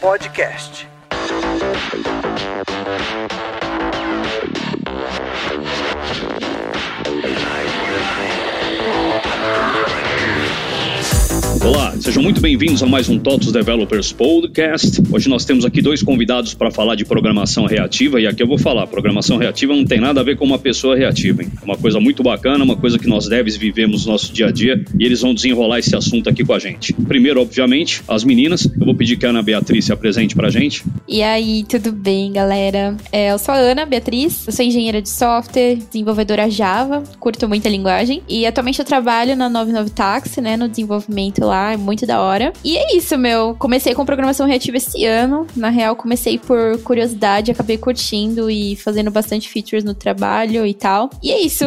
Podcast. Olá, sejam muito bem-vindos a mais um TOTOS Developers Podcast. Hoje nós temos aqui dois convidados para falar de programação reativa e aqui eu vou falar, programação reativa não tem nada a ver com uma pessoa reativa, hein? É uma coisa muito bacana, uma coisa que nós devs vivemos no nosso dia a dia e eles vão desenrolar esse assunto aqui com a gente. Primeiro, obviamente, as meninas. Eu vou pedir que a Ana Beatriz se apresente para a gente. E aí, tudo bem, galera? É, eu sou a Ana Beatriz, eu sou engenheira de software, desenvolvedora Java, curto muito a linguagem e atualmente eu trabalho na 99 Taxi, né, no desenvolvimento lá, é muito da hora. E é isso, meu. Comecei com programação reativa esse ano. Na real, comecei por curiosidade, acabei curtindo e fazendo bastante features no trabalho e tal. E é isso.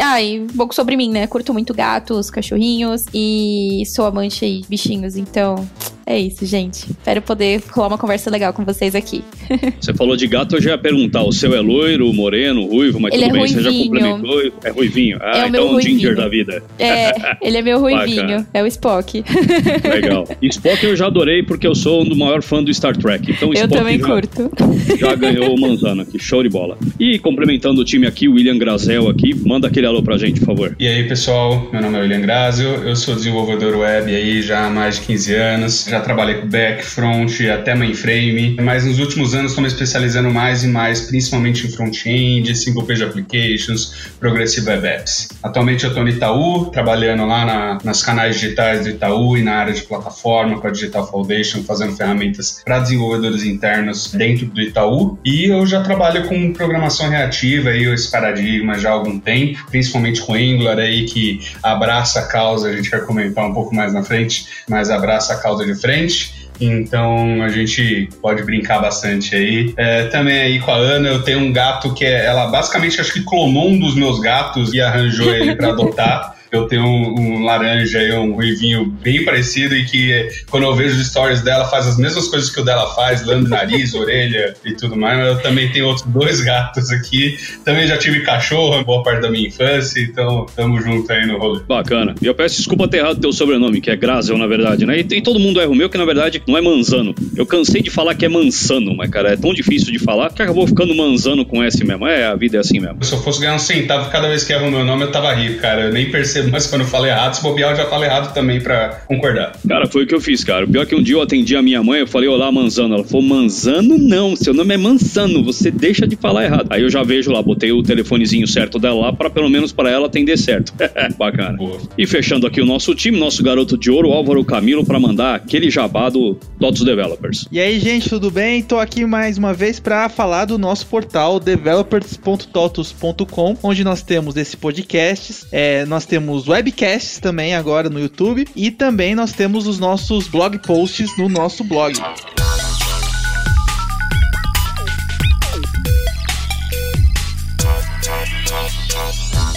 ah, e um pouco sobre mim, né? Curto muito gatos, cachorrinhos e sou amante de bichinhos, então é isso, gente. Espero poder rolar uma conversa legal com vocês aqui. Você falou de gato, eu já ia perguntar: o seu é loiro, moreno, ruivo, mas Ele tudo é bem, você já ruivinho. complementou. É ruivinho. Ah, É o meu então um ginger ruivinho. da vida. É, ele é meu ruivinho. É o Spock. Legal. E Spock eu já adorei porque eu sou um do maior fã do Star Trek. Então Eu Spock também já, curto. já ganhou o Manzana aqui. Show de bola. E complementando o time aqui, o William Grazel aqui. Manda aquele alô pra gente, por favor. E aí pessoal, meu nome é William Grazio, eu sou desenvolvedor web aí já há mais de 15 anos, já trabalhei com back, front, até mainframe, mas nos últimos anos estou me especializando mais e mais, principalmente em front-end, single page applications, progressive web apps. Atualmente eu estou no Itaú, trabalhando lá na- nas canais digitais do Itaú e na área de plataforma com a Digital Foundation, fazendo ferramentas para desenvolvedores internos dentro do Itaú. E eu já trabalho com programação reativa aí, esse paradigma já há algum tempo, principalmente com Angular aí, que abraça a causa, a gente vai comentar um pouco mais na frente, mas abraça a causa de frente. Então a gente pode brincar bastante aí. É, também aí com a Ana, eu tenho um gato que é, ela basicamente acho que clonou um dos meus gatos e arranjou ele para adotar. Eu tenho um, um laranja e um ruivinho bem parecido e que eh, quando eu vejo os stories dela faz as mesmas coisas que o dela faz, lambe nariz, orelha e tudo mais. Mas eu também tenho outros dois gatos aqui. Também já tive cachorro, boa parte da minha infância, então tamo junto aí no rolê. Bacana. E eu peço desculpa ter errado teu sobrenome, que é Grazel, na verdade, né? E, e todo mundo erra o meu, que na verdade não é Manzano. Eu cansei de falar que é Mansano, mas, cara, é tão difícil de falar que acabou ficando Manzano com S mesmo. É, a vida é assim mesmo. Se eu fosse ganhar um centavo cada vez que erro o meu nome, eu tava rico, cara. Eu nem percebo mais quando eu falo errado. Se bobear, eu já falo errado também pra concordar. Cara, foi o que eu fiz, cara. O pior é que um dia eu atendi a minha mãe, eu falei, olá, Manzano. Ela falou, Manzano não, seu nome é Mansano, você deixa de falar errado. Aí eu já vejo lá, botei o telefonezinho certo dela lá, pra pelo menos para ela atender certo. Bacana. Boa. E fechando aqui o nosso time, nosso garoto de ouro, Álvaro Camilo, pra mandar aquele jabá do TOTOS Developers. E aí, gente, tudo bem? Tô aqui mais uma vez para falar do nosso portal developers.totos.com, onde nós temos esse podcast, é, nós temos webcasts também agora no YouTube e também nós temos os nossos blog posts no nosso blog.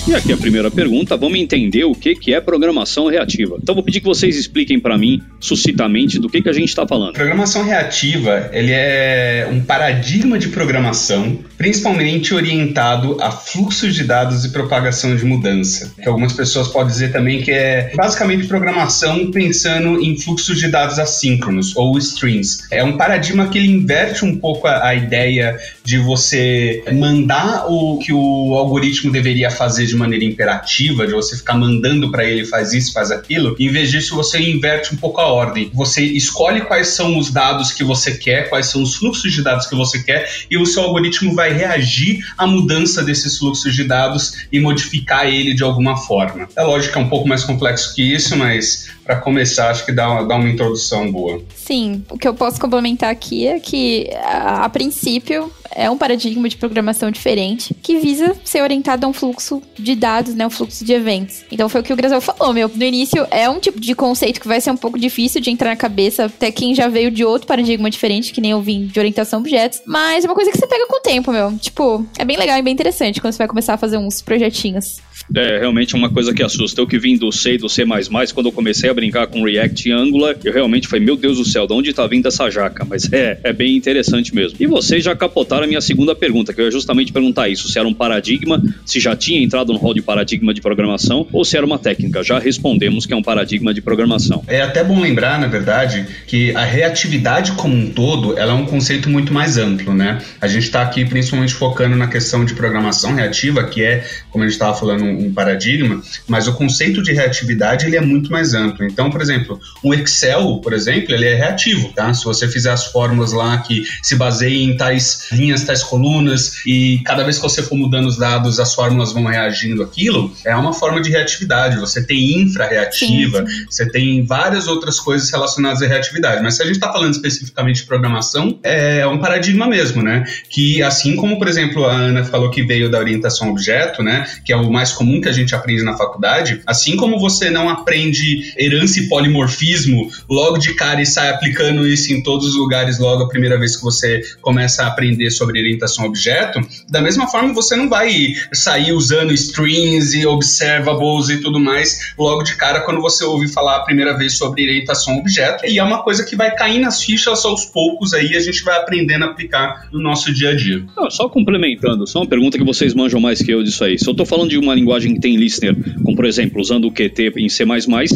E aqui a primeira pergunta, vamos entender o que, que é programação reativa. Então vou pedir que vocês expliquem pra mim, sucintamente, do que, que a gente está falando. Programação reativa, ele é um paradigma de programação, principalmente orientado a fluxos de dados e propagação de mudança. Que algumas pessoas podem dizer também que é basicamente programação pensando em fluxos de dados assíncronos ou streams. É um paradigma que ele inverte um pouco a, a ideia de você mandar o que o algoritmo deveria fazer de maneira imperativa, de você ficar mandando para ele faz isso, faz aquilo. Em vez disso, você inverte um pouco a ordem. Você escolhe quais são os dados que você quer, quais são os fluxos de dados que você quer, e o seu algoritmo vai reagir à mudança desses fluxos de dados e modificar ele de alguma forma. É lógico que é um pouco mais complexo que isso, mas para começar, acho que dá uma, dá uma introdução boa. Sim, o que eu posso complementar aqui é que, a, a princípio, é um paradigma de programação diferente que visa ser orientado a um fluxo de dados, né, um fluxo de eventos. Então foi o que o Grazel falou, meu. No início é um tipo de conceito que vai ser um pouco difícil de entrar na cabeça, até quem já veio de outro paradigma diferente, que nem eu vim de orientação a objetos, mas é uma coisa que você pega com o tempo, meu. Tipo, é bem legal e bem interessante quando você vai começar a fazer uns projetinhos. É realmente uma coisa que assusta. Eu que vim do C e do C, quando eu comecei a brincar com React e Angular, eu realmente falei, meu Deus do céu, de onde está vindo essa jaca? Mas é, é bem interessante mesmo. E vocês já capotaram a minha segunda pergunta, que eu ia justamente perguntar isso, se era um paradigma, se já tinha entrado no rol de paradigma de programação, ou se era uma técnica. Já respondemos que é um paradigma de programação. É até bom lembrar, na verdade, que a reatividade como um todo, ela é um conceito muito mais amplo, né? A gente está aqui principalmente focando na questão de programação reativa, que é, como a gente estava falando, paradigma, mas o conceito de reatividade ele é muito mais amplo. Então, por exemplo, o Excel, por exemplo, ele é reativo, tá? Se você fizer as fórmulas lá que se baseiam em tais linhas, tais colunas, e cada vez que você for mudando os dados, as fórmulas vão reagindo aquilo, é uma forma de reatividade. Você tem infra-reativa, você tem várias outras coisas relacionadas à reatividade. Mas se a gente está falando especificamente de programação, é um paradigma mesmo, né? Que assim como, por exemplo, a Ana falou que veio da orientação objeto, né? Que é o mais comum que a gente aprende na faculdade, assim como você não aprende herança e polimorfismo logo de cara e sai aplicando isso em todos os lugares logo a primeira vez que você começa a aprender sobre orientação objeto, da mesma forma você não vai sair usando strings e observables e tudo mais logo de cara quando você ouve falar a primeira vez sobre orientação objeto. E é uma coisa que vai cair nas fichas aos poucos aí, a gente vai aprendendo a aplicar no nosso dia a dia. Só complementando, só uma pergunta que vocês manjam mais que eu disso aí. Se eu estou falando de uma linguagem que tem listener, como por exemplo, usando o QT em C++,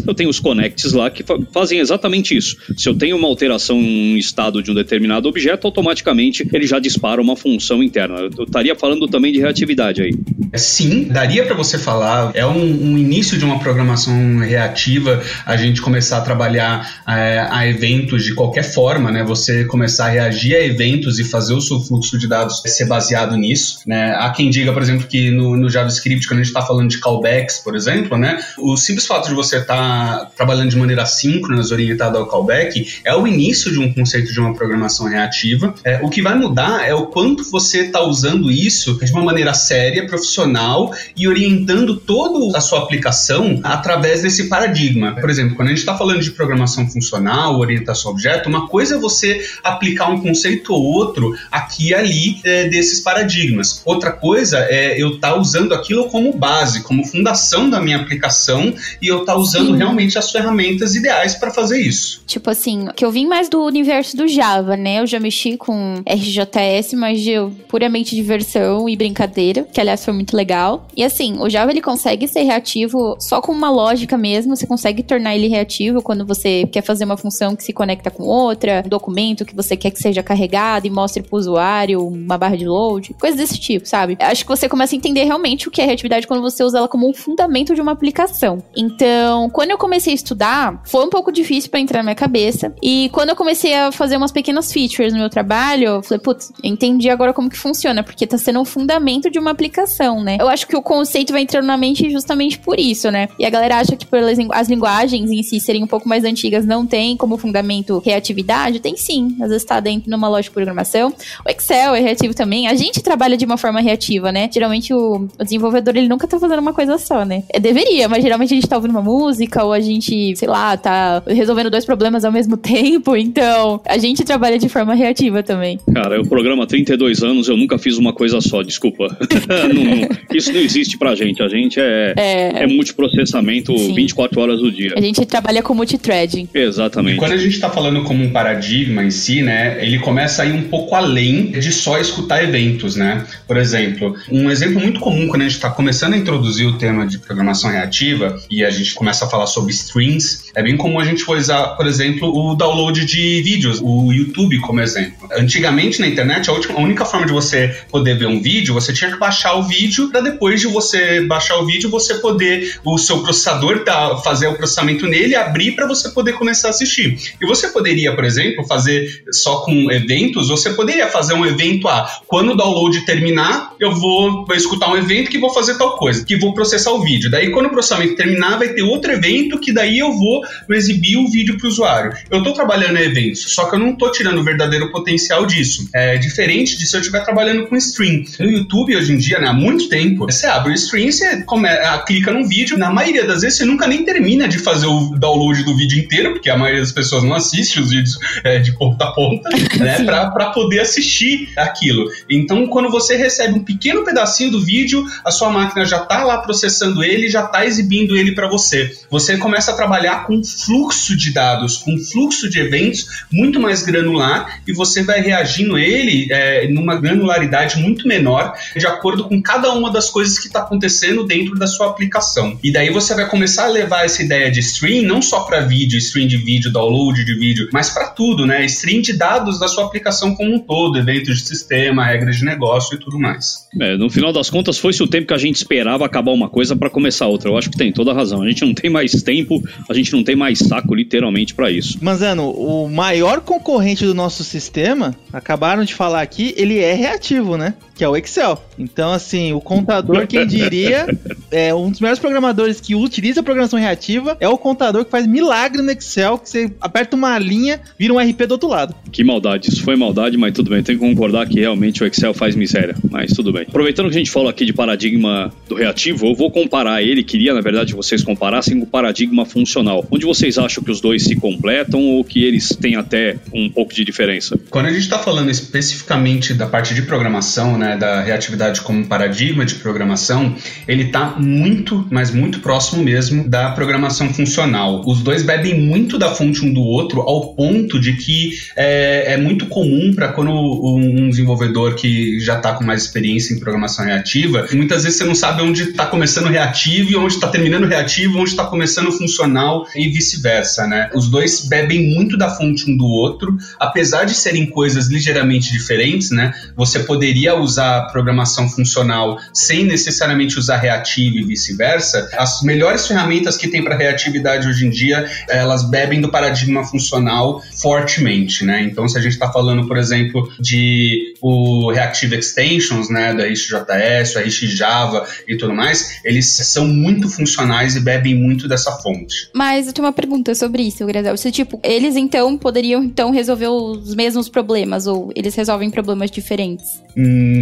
eu tenho os connects lá que fa fazem exatamente isso. Se eu tenho uma alteração em estado de um determinado objeto, automaticamente ele já dispara uma função interna. Eu estaria falando também de reatividade aí. Sim, daria para você falar. É um, um, início de uma programação reativa, a gente começar a trabalhar é, a eventos de qualquer forma, né? Você começar a reagir a eventos e fazer o seu fluxo de dados ser baseado nisso, né? Há quem diga, por exemplo, que no, no JavaScript, quando a gente está falando de callbacks, por exemplo, né? O simples fato de você estar tá trabalhando de maneira assíncrona, orientada ao callback, é o início de um conceito de uma programação reativa. É, o que vai mudar é o quanto você está usando isso de uma maneira séria, profissional e orientando toda a sua aplicação através desse paradigma. Por exemplo, quando a gente está falando de programação funcional, orientação a objeto, uma coisa é você aplicar um conceito ou outro aqui e ali é, desses paradigmas. Outra coisa é eu estar tá usando aquilo como base, como fundação da minha aplicação e eu estar tá usando Sim. realmente as ferramentas ideais para fazer isso. Tipo assim, que eu vim mais do universo do Java, né? Eu já mexi com RJS, mas de puramente diversão e brincadeira, que aliás foi muito legal. E assim, o Java ele consegue ser reativo só com uma lógica mesmo, você consegue tornar ele reativo quando você quer fazer uma função que se conecta com outra, um documento que você quer que seja carregado e mostre pro usuário uma barra de load, coisas desse tipo, sabe? Acho que você começa a entender realmente o que é reatividade quando você usa ela como um fundamento de uma aplicação. Então, quando eu comecei a estudar, foi um pouco difícil para entrar na minha cabeça. E quando eu comecei a fazer umas pequenas features no meu trabalho, eu falei, putz, entendi agora como que funciona, porque tá sendo um fundamento de uma aplicação, né? Eu acho que o conceito vai entrando na mente justamente por isso, né? E a galera acha que pelas as linguagens em si serem um pouco mais antigas não tem como fundamento reatividade? Tem sim. Às vezes tá dentro de uma lógica de programação. O Excel é reativo também. A gente trabalha de uma forma reativa, né? Geralmente o, o desenvolvedor ele nunca tá fazendo uma coisa só, né? É, deveria, mas geralmente a gente tá ouvindo uma música ou a gente, sei lá, tá resolvendo dois problemas ao mesmo tempo. Então, a gente trabalha de forma reativa também. Cara, eu programa há 32 anos, eu nunca fiz uma coisa só, desculpa. não, não, isso não existe pra gente. A gente é, é... é multiprocessamento Sim. 24 horas do dia. A gente trabalha com multithreading. Exatamente. E quando a gente está falando como um paradigma em si, né, ele começa a ir um pouco além de só escutar eventos, né? Por exemplo, um exemplo muito comum quando a gente está começando a introduzir o tema de programação reativa e a gente começa a falar sobre strings, é bem comum a gente usar, por exemplo, o download de vídeos, o YouTube como exemplo. Antigamente na internet, a, última, a única forma de você poder ver um vídeo, você tinha que baixar o vídeo para depois de você baixar o vídeo, você poder, o seu processador tá, fazer o processamento nele, abrir para você poder começar a assistir. E você poderia, por exemplo, fazer só com eventos, você poderia fazer um evento a quando o download terminar, eu vou, vou escutar um evento que vou fazer tal coisa, que vou processar o vídeo. Daí quando o processamento terminar, vai ter outro evento que daí eu vou exibir o vídeo para o usuário. Eu estou trabalhando em eventos, só que eu não estou tirando o verdadeiro potencial disso. É diferente de se eu estiver trabalhando com stream. No YouTube hoje em dia, né, há muito tempo, você abre o stream, você come, clica num vídeo, na maioria das vezes você nunca nem termina de fazer o download do vídeo inteiro, porque a maioria das pessoas não assiste os vídeos é, de ponta a ponta, né, para poder assistir aquilo. Então, quando você recebe um pequeno pedacinho do vídeo, a sua máquina já está lá processando ele, já está exibindo ele para você. Você começa a trabalhar com fluxo de dados, com fluxo de eventos muito mais granular e você vai reagindo ele é, numa granularidade muito menor, de acordo com cada uma das coisas que está acontecendo dentro da sua aplicação. E daí você vai começar a levar essa ideia de stream não só para vídeo, stream de vídeo, download de vídeo, mas para tudo, né? Stream de dados da sua aplicação como um todo, eventos de sistema, regras de negócio e tudo mais. É, no final das contas, foi-se o tempo que a gente esperava acabar uma coisa para começar outra. Eu acho que tem toda a razão. A gente não tem mais tempo, a gente não tem mais saco, literalmente, para isso. Manzano, o maior concorrente do nosso sistema, acabaram de falar aqui, ele é reativo, né? Que é o Excel. Então, assim, o contador, quem diria, é um dos melhores programadores que utiliza a programação reativa é o contador que faz milagre no Excel, que você aperta uma linha, vira um RP do outro lado. Que maldade, isso foi maldade, mas tudo bem. Tenho que concordar que realmente o Excel faz miséria, mas tudo bem. Aproveitando que a gente falou aqui de paradigma do reativo, eu vou comparar ele, queria na verdade que vocês comparassem com o paradigma funcional. Onde vocês acham que os dois se completam ou que eles têm até um pouco de diferença? Quando a gente está falando especificamente da parte de programação, né, da reatividade como paradigma de programação, ele está muito, mas muito próximo mesmo da programação funcional. Os dois bebem muito da fonte um do outro ao ponto de que é, é muito comum para quando um desenvolvedor que já está com mais experiência em programação reativa, muitas vezes você não sabe onde está começando reativo e onde está terminando reativo, onde está começando funcional e vice-versa, né? Os dois bebem muito da fonte um do outro, apesar de serem coisas ligeiramente diferentes, né? Você poderia usar programação funcional sem necessariamente usar reativo e vice-versa. As melhores ferramentas que tem para reatividade hoje em dia, elas bebem do paradigma funcional fortemente, né? Então, se a gente está falando, por exemplo, de o Reactive Extensions, né, da RxJS, a Java e tudo mais, eles são muito funcionais e bebem muito dessa fonte. Mas eu tenho uma pergunta sobre isso, Grazel. Se, tipo, eles então poderiam então resolver os mesmos problemas ou eles resolvem problemas diferentes?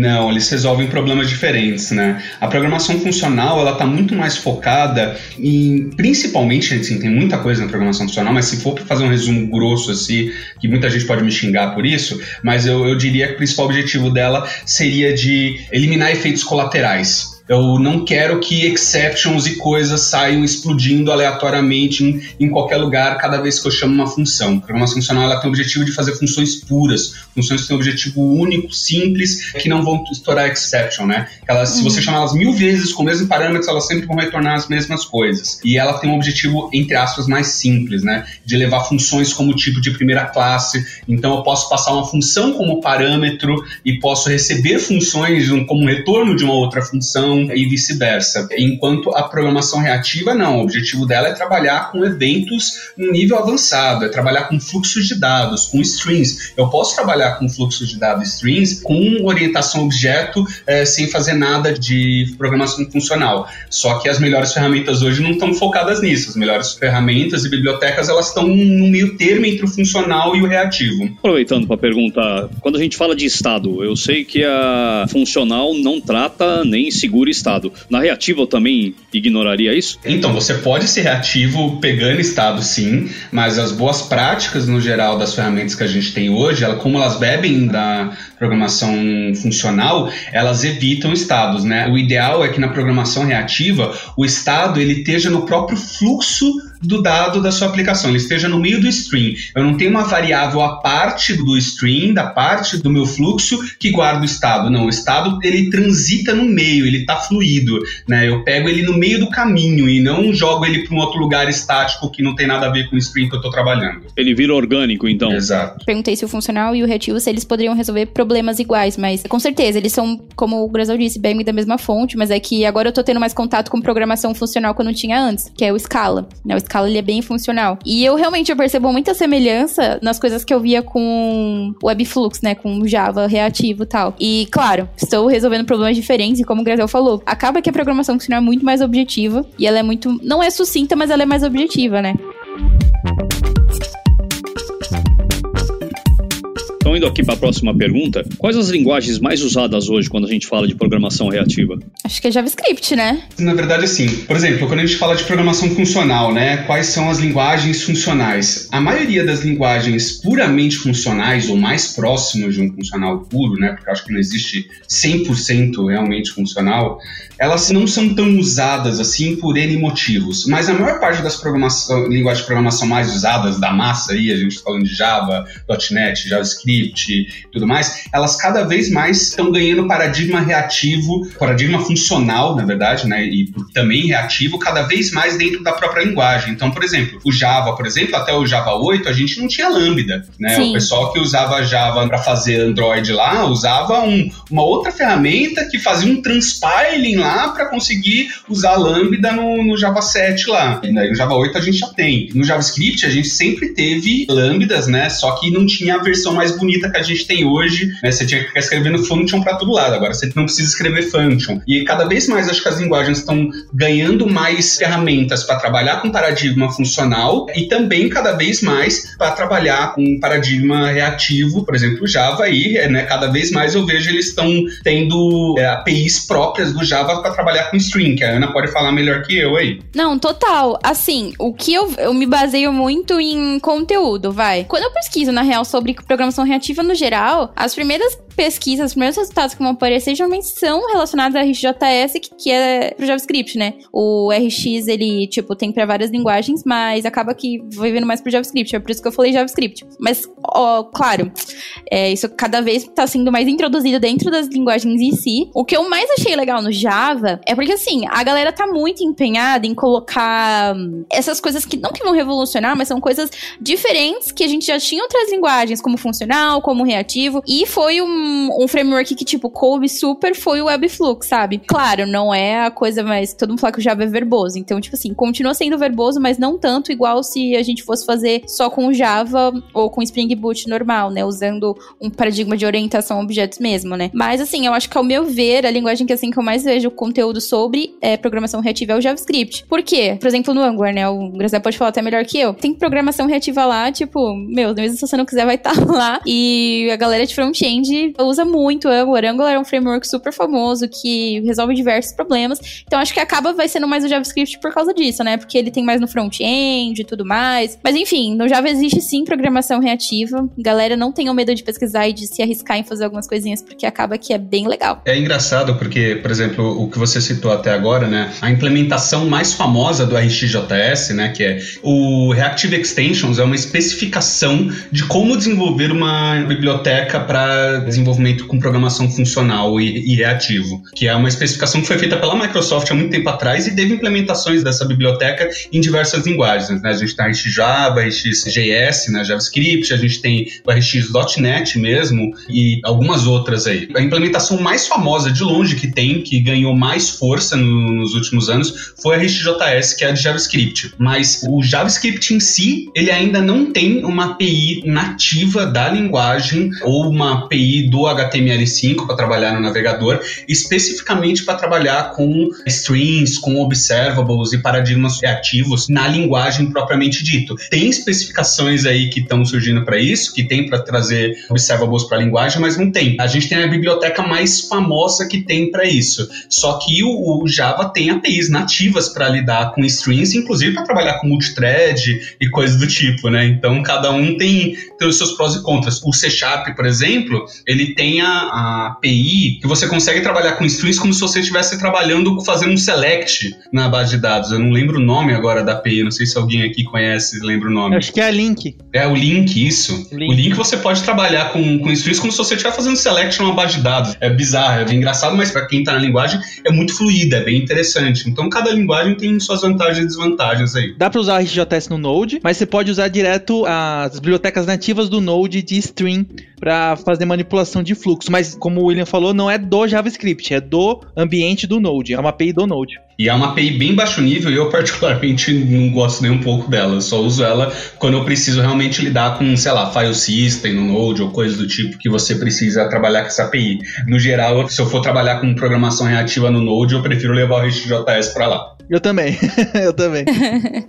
Não, eles resolvem problemas diferentes, né? A programação funcional, ela tá muito mais focada em, principalmente, assim, tem muita coisa na programação funcional, mas se for para fazer um resumo grosso assim, que muita gente pode me xingar por isso, mas eu, eu diria que o principal objetivo dela seria de eliminar efeitos colaterais. Eu não quero que exceptions e coisas saiam explodindo aleatoriamente em, em, qualquer lugar cada vez que eu chamo uma função. A programação funcional ela tem o objetivo de fazer funções puras, funções que têm um objetivo único, simples, que não vão estourar exception, né? Elas, uhum. Se você chamar elas mil vezes com o mesmo parâmetro, elas sempre vão retornar as mesmas coisas. E ela tem um objetivo, entre aspas, mais simples, né? De levar funções como tipo de primeira classe. Então eu posso passar uma função como parâmetro e posso receber funções como retorno de uma outra função e vice-versa. Enquanto a programação reativa, não. O objetivo dela é trabalhar com eventos em nível avançado, é trabalhar com fluxos de dados, com strings. Eu posso trabalhar com fluxos de dados strings com orientação objeto é, sem fazer nada de programação funcional. Só que as melhores ferramentas hoje não estão focadas nisso. As melhores ferramentas e bibliotecas elas estão no meio termo entre o funcional e o reativo. Aproveitando para perguntar, quando a gente fala de estado, eu sei que a funcional não trata nem segura estado. Na reativa eu também ignoraria isso? Então, você pode ser reativo pegando estado sim, mas as boas práticas no geral das ferramentas que a gente tem hoje, ela, como elas bebem da programação funcional, elas evitam estados, né? O ideal é que na programação reativa o estado ele esteja no próprio fluxo do dado da sua aplicação, ele esteja no meio do stream. Eu não tenho uma variável à parte do stream, da parte do meu fluxo que guarda o estado. Não, o estado ele transita no meio, ele está fluido, né? Eu pego ele no meio do caminho e não jogo ele para um outro lugar estático que não tem nada a ver com o stream que eu estou trabalhando. Ele vira orgânico, então. Exato. Perguntei se o funcional e o reativo se eles poderiam resolver problemas iguais, mas com certeza eles são, como o Grasal disse, bem da mesma fonte, mas é que agora eu tô tendo mais contato com programação funcional que eu não tinha antes, que é o Scala, né? O Scala ele é bem funcional. E eu realmente eu percebo muita semelhança nas coisas que eu via com Webflux, né? Com Java reativo e tal. E, claro, estou resolvendo problemas diferentes, e como o Grazel falou, acaba que a programação funcional é muito mais objetiva e ela é muito. Não é sucinta, mas ela é mais objetiva, né? Então indo aqui para a próxima pergunta, quais as linguagens mais usadas hoje quando a gente fala de programação reativa? Acho que é JavaScript, né? Na verdade, sim. Por exemplo, quando a gente fala de programação funcional, né? Quais são as linguagens funcionais? A maioria das linguagens puramente funcionais ou mais próximas de um funcional puro, né? Porque eu acho que não existe 100% realmente funcional, elas não são tão usadas assim por N motivos. Mas a maior parte das linguagens de programação mais usadas da massa aí, a gente tá falando de Java, .NET, JavaScript e tudo mais, elas cada vez mais estão ganhando paradigma reativo, paradigma funcional, na verdade, né? E também reativo, cada vez mais dentro da própria linguagem. Então, por exemplo, o Java, por exemplo, até o Java 8, a gente não tinha Lambda, né? Sim. O pessoal que usava Java para fazer Android lá usava um, uma outra ferramenta que fazia um transpiling lá para conseguir usar Lambda no, no Java 7 lá. E no Java 8 a gente já tem. No JavaScript a gente sempre teve lambdas, né? Só que não tinha a versão mais bonita que a gente tem hoje, né? Você tinha que ficar escrevendo function para todo lado. Agora você não precisa escrever function. E cada vez mais acho que as linguagens estão ganhando mais ferramentas para trabalhar com paradigma funcional e também cada vez mais para trabalhar com paradigma reativo, por exemplo, Java aí, né? Cada vez mais eu vejo eles estão tendo é, APIs próprias do Java para trabalhar com string, que a Ana pode falar melhor que eu aí. Não, total. Assim, o que eu, eu me baseio muito em conteúdo, vai. Quando eu pesquiso, na real, sobre programação reativa no geral, as primeiras pesquisas, os primeiros resultados que vão aparecer geralmente são relacionados a RxJS, que, que é pro JavaScript, né? O RX, ele, tipo, tem para várias linguagens, mas acaba que vai vendo mais pro JavaScript. É por isso que eu falei JavaScript. Mas, ó, claro, é, isso cada vez tá sendo mais introduzido dentro das linguagens em si. O que eu mais achei legal no Java é porque, assim, a galera tá muito empenhada em colocar essas coisas que não que vão revolucionar, mas são coisas diferentes que a gente já tinha outras linguagens, como funcional, como reativo, e foi um, um framework que, tipo, coube super foi o Webflux, sabe? Claro, não é a coisa mais. Todo mundo fala que o Java é verboso. Então, tipo assim, continua sendo verboso, mas não tanto igual se a gente fosse fazer só com Java ou com Spring Boot normal, né? Usando um paradigma de orientação a objetos mesmo, né? Mas, assim, eu acho que ao meu ver, a linguagem que assim que eu mais vejo conteúdo sobre é programação reativa é o JavaScript. Por quê? Por exemplo, no Angular, né? O Graziano pode falar até melhor que eu. Tem programação reativa lá, tipo, meu, mesmo se você não quiser, vai estar tá lá. E a galera de front-end usa muito Angular. Angular é um framework super famoso que resolve diversos problemas. Então acho que acaba vai sendo mais o JavaScript por causa disso, né? Porque ele tem mais no front-end e tudo mais. Mas enfim, no Java existe sim programação reativa. Galera, não tenham medo de pesquisar e de se arriscar em fazer algumas coisinhas, porque acaba que é bem legal. É engraçado porque, por exemplo, o que você citou até agora, né? A implementação mais famosa do RxJS, né? Que é o Reactive Extensions, é uma especificação de como desenvolver uma biblioteca para desenvolvimento com programação funcional e, e reativo, que é uma especificação que foi feita pela Microsoft há muito tempo atrás e teve implementações dessa biblioteca em diversas linguagens. Né? A gente tem RX Java, RxJS, né? JavaScript, a gente tem o RX.NET mesmo e algumas outras aí. A implementação mais famosa de longe que tem, que ganhou mais força no, nos últimos anos, foi a RxJS, que é a de JavaScript. Mas o JavaScript em si, ele ainda não tem uma API nativa da linguagem ou uma API do HTML5 para trabalhar no navegador, especificamente para trabalhar com strings, com observables e paradigmas reativos na linguagem propriamente dito. Tem especificações aí que estão surgindo para isso, que tem para trazer observables para a linguagem, mas não tem. A gente tem a biblioteca mais famosa que tem para isso. Só que o, o, Java tem APIs nativas para lidar com strings, inclusive para trabalhar com multithread e coisas do tipo, né? Então cada um tem, tem os seus prós e contras. O C Sharp, por exemplo, ele tem a, a API que você consegue trabalhar com strings como se você estivesse trabalhando fazendo um select na base de dados. Eu não lembro o nome agora da API, não sei se alguém aqui conhece, lembra o nome. acho que é a Link. É o Link, isso. Link. O Link você pode trabalhar com, com strings como se você estivesse fazendo select numa base de dados. É bizarro, é bem engraçado, mas para quem está na linguagem é muito fluida, é bem interessante. Então cada linguagem tem suas vantagens e desvantagens aí. Dá para usar o RxJS no Node, mas você pode usar direto as bibliotecas nativas do Node de string para fazer manipulação de fluxo. Mas, como o William falou, não é do JavaScript, é do ambiente do Node, é uma API do Node. E é uma API bem baixo nível e eu particularmente não gosto nem um pouco dela. Eu só uso ela quando eu preciso realmente lidar com, sei lá, file system no Node ou coisa do tipo que você precisa trabalhar com essa API. No geral, se eu for trabalhar com programação reativa no Node, eu prefiro levar o RxJS para lá. Eu também, eu também.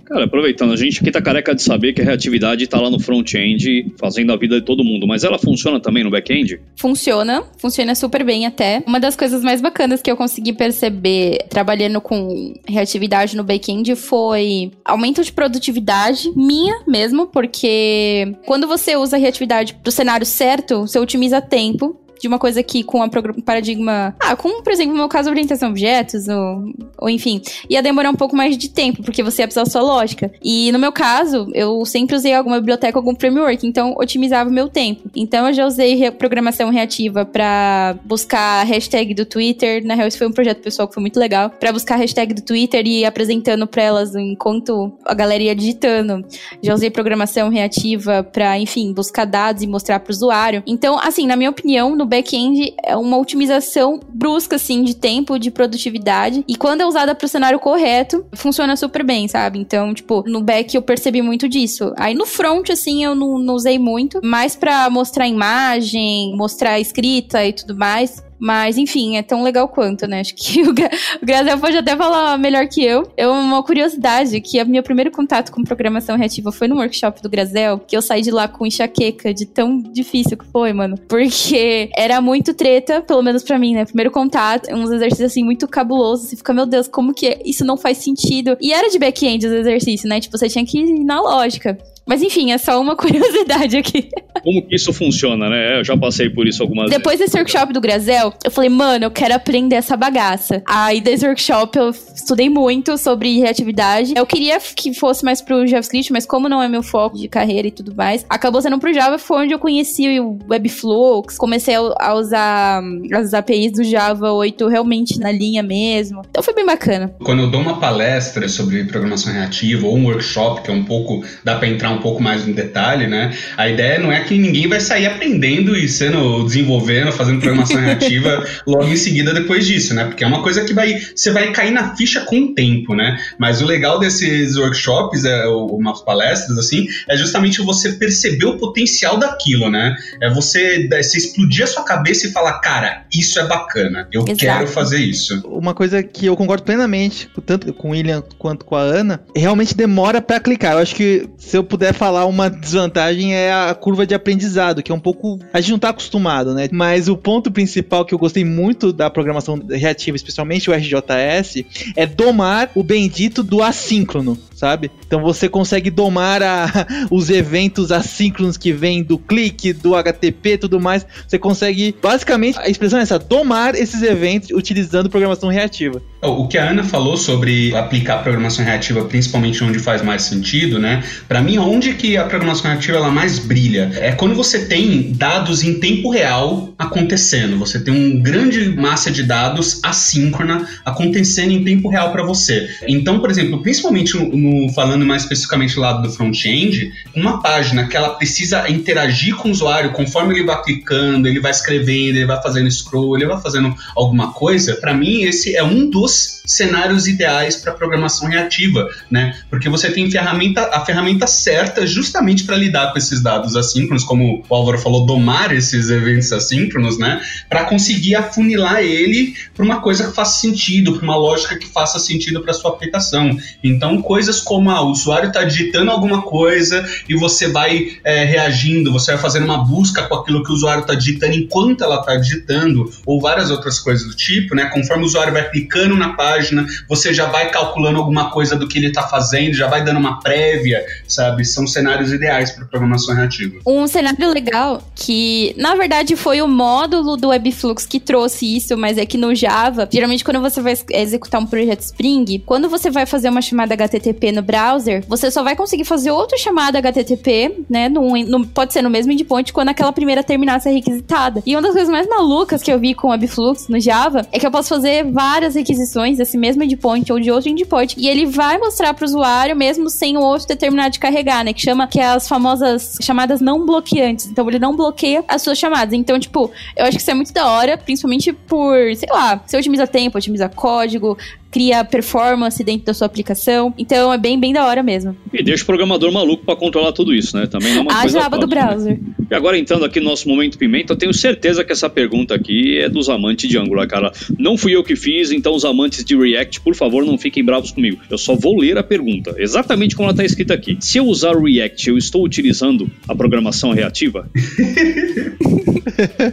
Cara, aproveitando, a gente aqui tá careca de saber que a reatividade tá lá no front-end fazendo a vida de todo mundo, mas ela funciona também no back-end? Funciona, funciona super bem até. Uma das coisas mais bacanas que eu consegui perceber trabalhando com reatividade no back-end foi aumento de produtividade minha mesmo, porque quando você usa a reatividade pro cenário certo, você otimiza tempo de uma coisa que com um paradigma. Ah, com, por exemplo, no meu caso, orientação a objetos, ou, ou enfim, ia demorar um pouco mais de tempo, porque você ia precisar da sua lógica. E no meu caso, eu sempre usei alguma biblioteca, algum framework, então otimizava o meu tempo. Então eu já usei programação reativa para buscar a hashtag do Twitter. Na real, isso foi um projeto pessoal que foi muito legal. para buscar a hashtag do Twitter e ir apresentando pra elas enquanto a galera ia digitando. Já usei programação reativa para, enfim, buscar dados e mostrar pro usuário. Então, assim, na minha opinião, no back-end é uma otimização brusca, assim, de tempo, de produtividade. E quando é usada para o cenário correto, funciona super bem, sabe? Então, tipo, no back eu percebi muito disso. Aí no front, assim, eu não, não usei muito, mais para mostrar imagem, mostrar escrita e tudo mais. Mas, enfim, é tão legal quanto, né? Acho que o, Gra o Grazel pode até falar melhor que eu. É uma curiosidade que o meu primeiro contato com programação reativa foi no workshop do Grazel, que eu saí de lá com enxaqueca de tão difícil que foi, mano. Porque era muito treta, pelo menos para mim, né? Primeiro contato, uns exercícios assim muito cabulosos. Você fica, meu Deus, como que isso não faz sentido? E era de back-end os exercícios, né? Tipo, você tinha que ir na lógica. Mas enfim, é só uma curiosidade aqui. Como que isso funciona, né? Eu já passei por isso algumas Depois vezes. desse workshop do Grazel, eu falei, mano, eu quero aprender essa bagaça. Aí desse workshop eu estudei muito sobre reatividade. Eu queria que fosse mais pro JavaScript, mas como não é meu foco de carreira e tudo mais, acabou sendo pro Java, foi onde eu conheci o Webflux, comecei a usar as APIs do Java 8 realmente na linha mesmo. Então foi bem bacana. Quando eu dou uma palestra sobre programação reativa ou um workshop que é um pouco dá para entrar um um pouco mais no detalhe, né? A ideia não é que ninguém vai sair aprendendo e sendo desenvolvendo, fazendo programação reativa logo em seguida depois disso, né? Porque é uma coisa que vai você vai cair na ficha com o tempo, né? Mas o legal desses workshops, é, umas palestras assim, é justamente você perceber o potencial daquilo, né? É você, você explodir a sua cabeça e falar, cara, isso é bacana, eu Exato. quero fazer isso. Uma coisa que eu concordo plenamente, tanto com o William quanto com a Ana, realmente demora para clicar. Eu acho que se eu puder puder falar uma desvantagem é a curva de aprendizado, que é um pouco. A gente não tá acostumado, né? Mas o ponto principal que eu gostei muito da programação reativa, especialmente o RJS, é domar o bendito do assíncrono sabe? Então você consegue domar a, os eventos assíncronos que vêm do clique, do HTTP tudo mais. Você consegue, basicamente, a expressão é essa, domar esses eventos utilizando programação reativa. O que a Ana falou sobre aplicar programação reativa, principalmente onde faz mais sentido, né? Para mim, onde que a programação reativa ela mais brilha é quando você tem dados em tempo real acontecendo. Você tem um grande massa de dados assíncrona acontecendo em tempo real para você. Então, por exemplo, principalmente no falando mais especificamente do lado do front-end, uma página que ela precisa interagir com o usuário conforme ele vai clicando, ele vai escrevendo, ele vai fazendo scroll, ele vai fazendo alguma coisa, para mim esse é um dos cenários ideais para programação reativa, né? Porque você tem ferramenta, a ferramenta certa justamente para lidar com esses dados assíncronos, como o Álvaro falou, domar esses eventos assíncronos, né? Para conseguir afunilar ele para uma coisa que faça sentido, para uma lógica que faça sentido para sua aplicação. Então, coisas coisas como ah, o usuário está digitando alguma coisa e você vai é, reagindo, você vai fazendo uma busca com aquilo que o usuário está digitando enquanto ela está digitando, ou várias outras coisas do tipo, né? Conforme o usuário vai clicando na página, você já vai calculando alguma coisa do que ele está fazendo, já vai dando uma prévia, sabe? São cenários ideais para programação reativa. Um cenário legal que, na verdade, foi o módulo do Webflux que trouxe isso, mas é que no Java, geralmente quando você vai executar um projeto Spring, quando você vai fazer uma chamada HTTP no browser, você só vai conseguir fazer outra chamada HTTP, né? No, no, pode ser no mesmo endpoint quando aquela primeira terminar ser requisitada. E uma das coisas mais malucas que eu vi com o Webflux no Java é que eu posso fazer várias requisições desse mesmo endpoint ou de outro endpoint e ele vai mostrar para o usuário mesmo sem o outro ter terminado de carregar, né? Que chama que é as famosas chamadas não bloqueantes. Então ele não bloqueia as suas chamadas. Então, tipo, eu acho que isso é muito da hora, principalmente por, sei lá, você otimiza tempo, otimiza código, cria performance dentro da sua aplicação. Então é bem, bem da hora mesmo. E deixa o programador maluco para controlar tudo isso, né? Também não é uma a coisa aba do né? browser. E agora entrando aqui no nosso momento pimenta, eu tenho certeza que essa pergunta aqui é dos amantes de Angular, cara. Não fui eu que fiz, então os amantes de React, por favor, não fiquem bravos comigo. Eu só vou ler a pergunta, exatamente como ela está escrita aqui. Se eu usar o React, eu estou utilizando a programação reativa?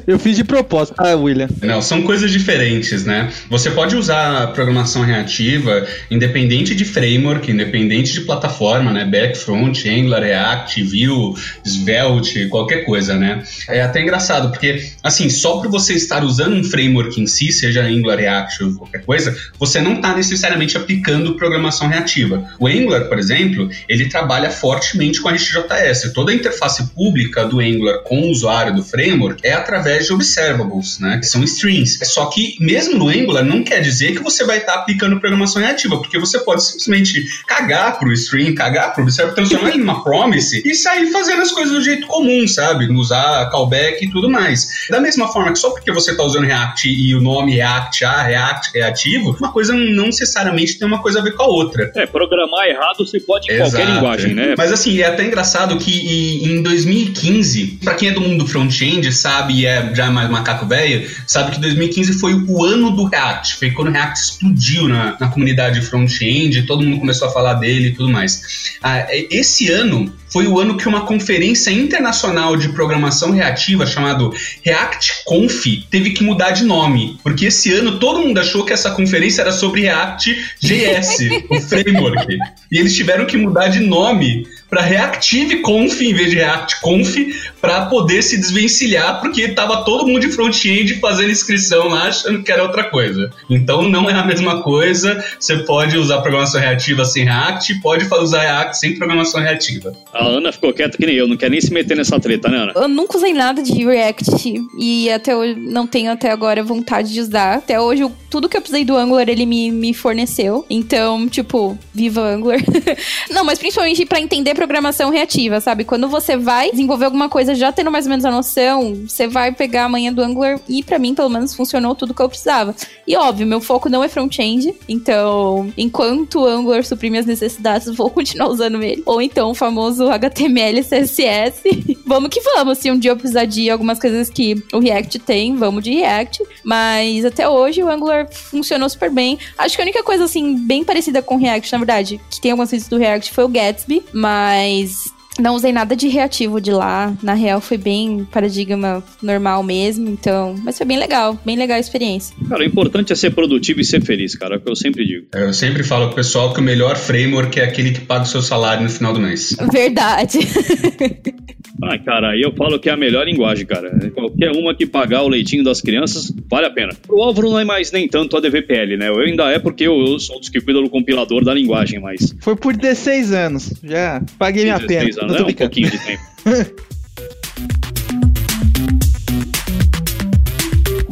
Eu fiz de propósito. Ah, William. Não, são coisas diferentes, né? Você pode usar a programação reativa independente de framework, independente de plataforma, né? Back, front, Angular, React, Vue, Svelte, qualquer coisa, né? É até engraçado, porque, assim, só por você estar usando um framework em si, seja Angular, React ou qualquer coisa, você não está necessariamente aplicando programação reativa. O Angular, por exemplo, ele trabalha fortemente com a HTJS. Toda a interface pública do Angular com o usuário do framework é através de observables, né? Que são strings. Só que mesmo no Angular não quer dizer que você vai estar aplicando programação reativa, porque você pode simplesmente cagar pro string, cagar pro observable, transformar ele numa promise e sair fazendo as coisas do jeito comum, sabe? Usar callback e tudo mais. Da mesma forma que só porque você está usando React e o nome React A, React reativo, uma coisa não necessariamente tem uma coisa a ver com a outra. É, programar errado você pode em Exato. qualquer linguagem, né? Mas assim, é até engraçado que em 2015, pra quem é do mundo front-end, sabe, e é já mais macaco velho, sabe que 2015 foi o ano do React. Foi quando o React explodiu na, na comunidade front-end, todo mundo começou a falar dele e tudo mais. Ah, é- esse ano foi o ano que uma conferência internacional de programação reativa chamado React Conf teve que mudar de nome, porque esse ano todo mundo achou que essa conferência era sobre React JS, o framework. E eles tiveram que mudar de nome para Reactive Conf em vez de React Conf para poder se desvencilhar, porque tava todo mundo de front-end fazendo inscrição lá achando que era outra coisa. Então não é a mesma coisa. Você pode usar programação reativa sem React, pode usar React sem programação reativa. A Ana ficou quieta que nem eu, não quer nem se meter nessa treta, né, Ana? Eu nunca usei nada de React e até hoje não tenho até agora vontade de usar. Até hoje, eu- tudo que eu precisei do Angular, ele me, me forneceu. Então, tipo, viva Angular. não, mas principalmente pra entender programação reativa, sabe? Quando você vai desenvolver alguma coisa já tendo mais ou menos a noção, você vai pegar a manha do Angular e pra mim, pelo menos, funcionou tudo que eu precisava. E óbvio, meu foco não é front-end, então, enquanto o Angular suprir minhas necessidades, vou continuar usando ele. Ou então o famoso HTML, CSS. vamos que vamos. Se um dia eu precisar de algumas coisas que o React tem, vamos de React. Mas até hoje o Angular funcionou super bem. Acho que a única coisa, assim, bem parecida com o React, na verdade, que tem algumas coisas do React foi o Gatsby, mas mas não usei nada de reativo de lá. Na real, foi bem paradigma normal mesmo. Então, mas foi bem legal. Bem legal a experiência. Cara, o importante é ser produtivo e ser feliz, cara, é o que eu sempre digo. Eu sempre falo pro pessoal que o melhor framework é aquele que paga o seu salário no final do mês. Verdade. Ah, cara, aí eu falo que é a melhor linguagem, cara. Qualquer uma que pagar o leitinho das crianças, vale a pena. O Álvaro não é mais nem tanto a DVPL, né? Eu ainda é porque eu, eu sou dos que cuida do compilador da linguagem, mas. Foi por 16 anos. Já paguei minha 16 pena. anos, Não é tô um pouquinho de tempo.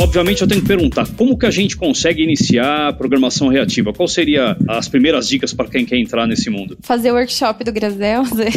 Obviamente eu tenho que perguntar, como que a gente consegue iniciar a programação reativa? Qual seria as primeiras dicas para quem quer entrar nesse mundo? Fazer o workshop do Grazel. Zé.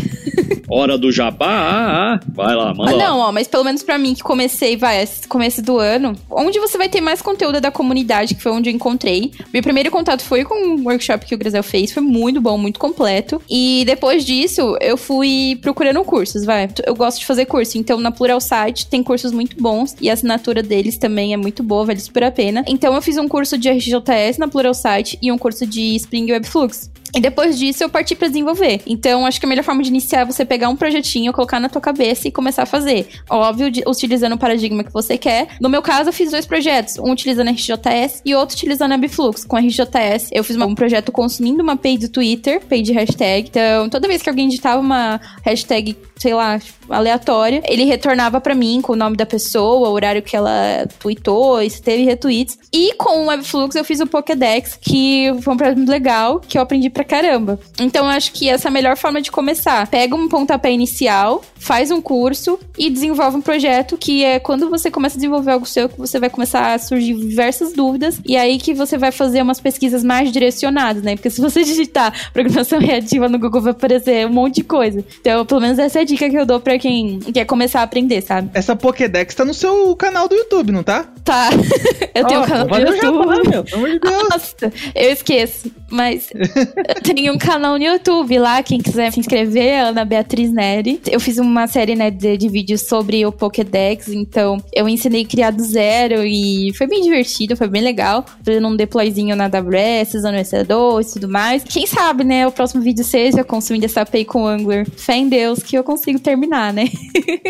Hora do jabá, ah, ah, vai lá, manda Ah, lá. não, ó, mas pelo menos pra mim que comecei, vai, começo do ano, onde você vai ter mais conteúdo da comunidade, que foi onde eu encontrei. Meu primeiro contato foi com um workshop que o Grazel fez, foi muito bom, muito completo. E depois disso, eu fui procurando cursos, vai. Eu gosto de fazer curso, então na Plural Site tem cursos muito bons e a assinatura deles também é muito boa, vale super a pena. Então eu fiz um curso de RxJS na Plural Site e um curso de Spring Webflux. E depois disso eu parti pra desenvolver. Então, acho que a melhor forma de iniciar é você pegar um projetinho, colocar na tua cabeça e começar a fazer. Óbvio, utilizando o paradigma que você quer. No meu caso, eu fiz dois projetos. Um utilizando RxJS e outro utilizando Ambiflux. Com RxJS, eu fiz um projeto consumindo uma page do Twitter, page hashtag. Então, toda vez que alguém digitava uma hashtag, sei lá, aleatória, ele retornava pra mim com o nome da pessoa, o horário que ela tweetou, se teve retweets. E com o Webflux eu fiz o Pokédex, que foi um projeto muito legal, que eu aprendi pra caramba. Então eu acho que essa é a melhor forma de começar. Pega um pontapé inicial, faz um curso e desenvolve um projeto que é quando você começa a desenvolver algo seu que você vai começar a surgir diversas dúvidas e aí que você vai fazer umas pesquisas mais direcionadas, né? Porque se você digitar programação reativa no Google vai aparecer um monte de coisa. Então, pelo menos essa é a dica que eu dou para quem quer começar a aprender, sabe? Essa Pokédex tá no seu canal do YouTube, não tá? Tá. eu tenho oh, um canal do YouTube. meu, pelo amor de Deus. Nossa, eu esqueço. Mas eu tenho um canal no YouTube lá, quem quiser se inscrever, Ana Beatriz Neri. Eu fiz uma série né, de, de vídeos sobre o Pokédex, então eu ensinei a criar do zero e foi bem divertido, foi bem legal. Fazendo um deployzinho na AWS, usando o EC2 e tudo mais. Quem sabe, né, o próximo vídeo seja consumindo essa API com Angular. Fé em Deus que eu consigo terminar, né?